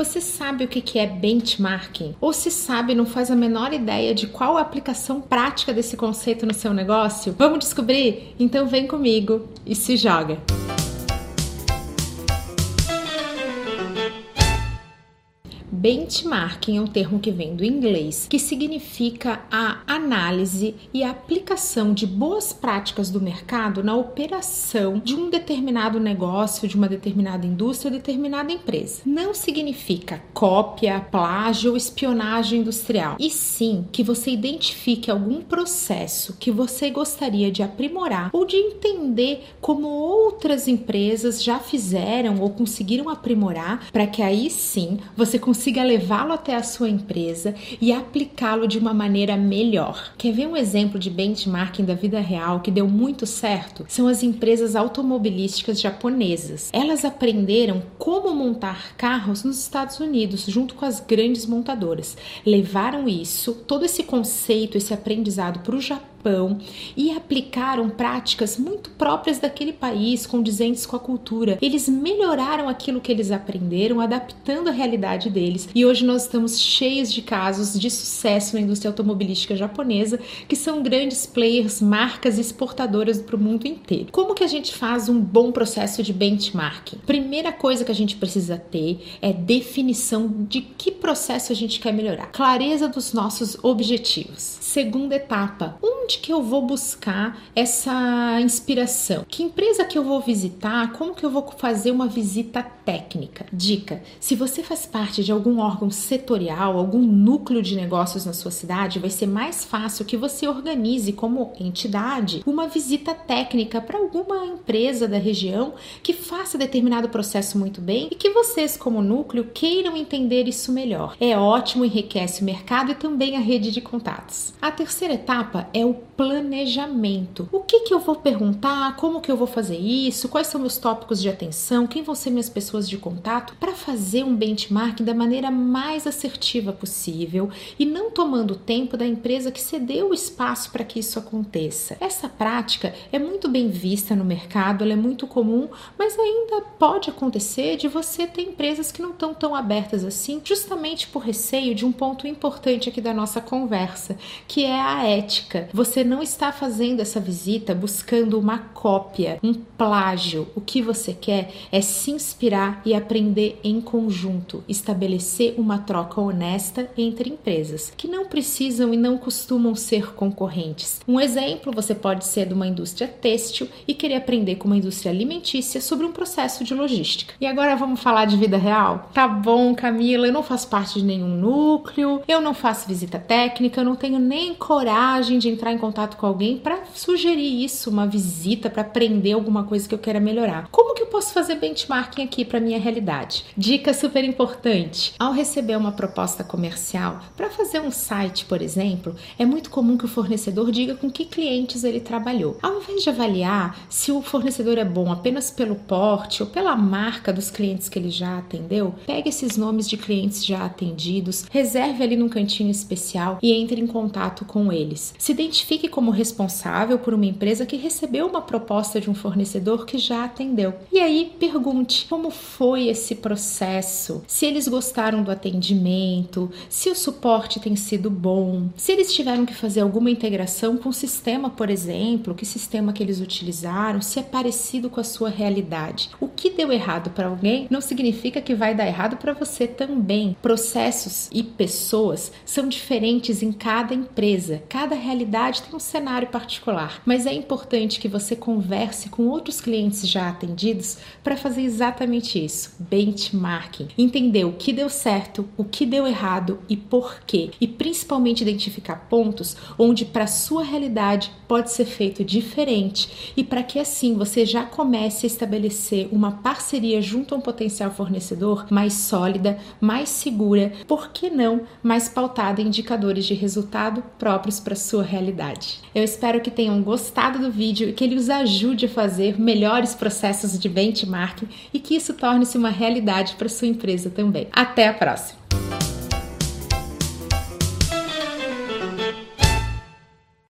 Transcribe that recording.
Você sabe o que é benchmarking? Ou se sabe, não faz a menor ideia de qual a aplicação prática desse conceito no seu negócio? Vamos descobrir? Então vem comigo e se joga! Benchmarking é um termo que vem do inglês, que significa a análise e a aplicação de boas práticas do mercado na operação de um determinado negócio, de uma determinada indústria, determinada empresa. Não significa cópia, plágio ou espionagem industrial, e sim que você identifique algum processo que você gostaria de aprimorar ou de entender como outras empresas já fizeram ou conseguiram aprimorar para que aí sim você consiga consiga levá-lo até a sua empresa e aplicá-lo de uma maneira melhor. Quer ver um exemplo de benchmarking da vida real que deu muito certo? São as empresas automobilísticas japonesas. Elas aprenderam como montar carros nos Estados Unidos junto com as grandes montadoras. Levaram isso, todo esse conceito, esse aprendizado para o Japão Japão e aplicaram práticas muito próprias daquele país, condizentes com a cultura. Eles melhoraram aquilo que eles aprenderam, adaptando a realidade deles. E hoje nós estamos cheios de casos de sucesso na indústria automobilística japonesa, que são grandes players, marcas exportadoras para o mundo inteiro. Como que a gente faz um bom processo de benchmarking? Primeira coisa que a gente precisa ter é definição de que processo a gente quer melhorar, clareza dos nossos objetivos. Segunda etapa, um onde que eu vou buscar essa inspiração? Que empresa que eu vou visitar? Como que eu vou fazer uma visita técnica? Dica: se você faz parte de algum órgão setorial, algum núcleo de negócios na sua cidade, vai ser mais fácil que você organize como entidade uma visita técnica para alguma empresa da região que faça determinado processo muito bem e que vocês, como núcleo, queiram entender isso melhor. É ótimo, enriquece o mercado e também a rede de contatos. A terceira etapa é o planejamento. O que, que eu vou perguntar? Como que eu vou fazer isso? Quais são meus tópicos de atenção? Quem vão ser minhas pessoas de contato? Para fazer um benchmark da maneira mais assertiva possível e não tomando tempo da empresa que cedeu o espaço para que isso aconteça. Essa prática é muito bem vista no mercado, ela é muito comum, mas ainda pode acontecer de você ter empresas que não estão tão abertas assim, justamente por receio de um ponto importante aqui da nossa conversa, que é a ética. Você não está fazendo essa visita buscando uma cópia, um plágio. O que você quer é se inspirar e aprender em conjunto, estabelecer uma troca honesta entre empresas que não precisam e não costumam ser concorrentes. Um exemplo, você pode ser de uma indústria têxtil e querer aprender com uma indústria alimentícia sobre um processo de logística. E agora vamos falar de vida real? Tá bom, Camila, eu não faço parte de nenhum núcleo, eu não faço visita técnica, eu não tenho nem coragem de entrar em contato com alguém para sugerir isso, uma visita, para aprender alguma coisa que eu queira melhorar. Como que eu posso fazer benchmarking aqui para minha realidade? Dica super importante: ao receber uma proposta comercial para fazer um site, por exemplo, é muito comum que o fornecedor diga com que clientes ele trabalhou. Ao invés de avaliar se o fornecedor é bom apenas pelo porte ou pela marca dos clientes que ele já atendeu, pegue esses nomes de clientes já atendidos, reserve ali num cantinho especial e entre em contato com eles. Se identifique fique como responsável por uma empresa que recebeu uma proposta de um fornecedor que já atendeu. E aí pergunte como foi esse processo, se eles gostaram do atendimento, se o suporte tem sido bom, se eles tiveram que fazer alguma integração com o sistema, por exemplo, que sistema que eles utilizaram, se é parecido com a sua realidade. O que deu errado para alguém não significa que vai dar errado para você também. Processos e pessoas são diferentes em cada empresa, cada realidade tem um cenário particular, mas é importante que você converse com outros clientes já atendidos para fazer exatamente isso, benchmarking, entender o que deu certo, o que deu errado e por quê, e principalmente identificar pontos onde para sua realidade pode ser feito diferente e para que assim você já comece a estabelecer uma parceria junto a um potencial fornecedor mais sólida, mais segura, por que não mais pautada em indicadores de resultado próprios para sua realidade. Eu espero que tenham gostado do vídeo e que ele os ajude a fazer melhores processos de benchmarking e que isso torne-se uma realidade para sua empresa também. Até a próxima!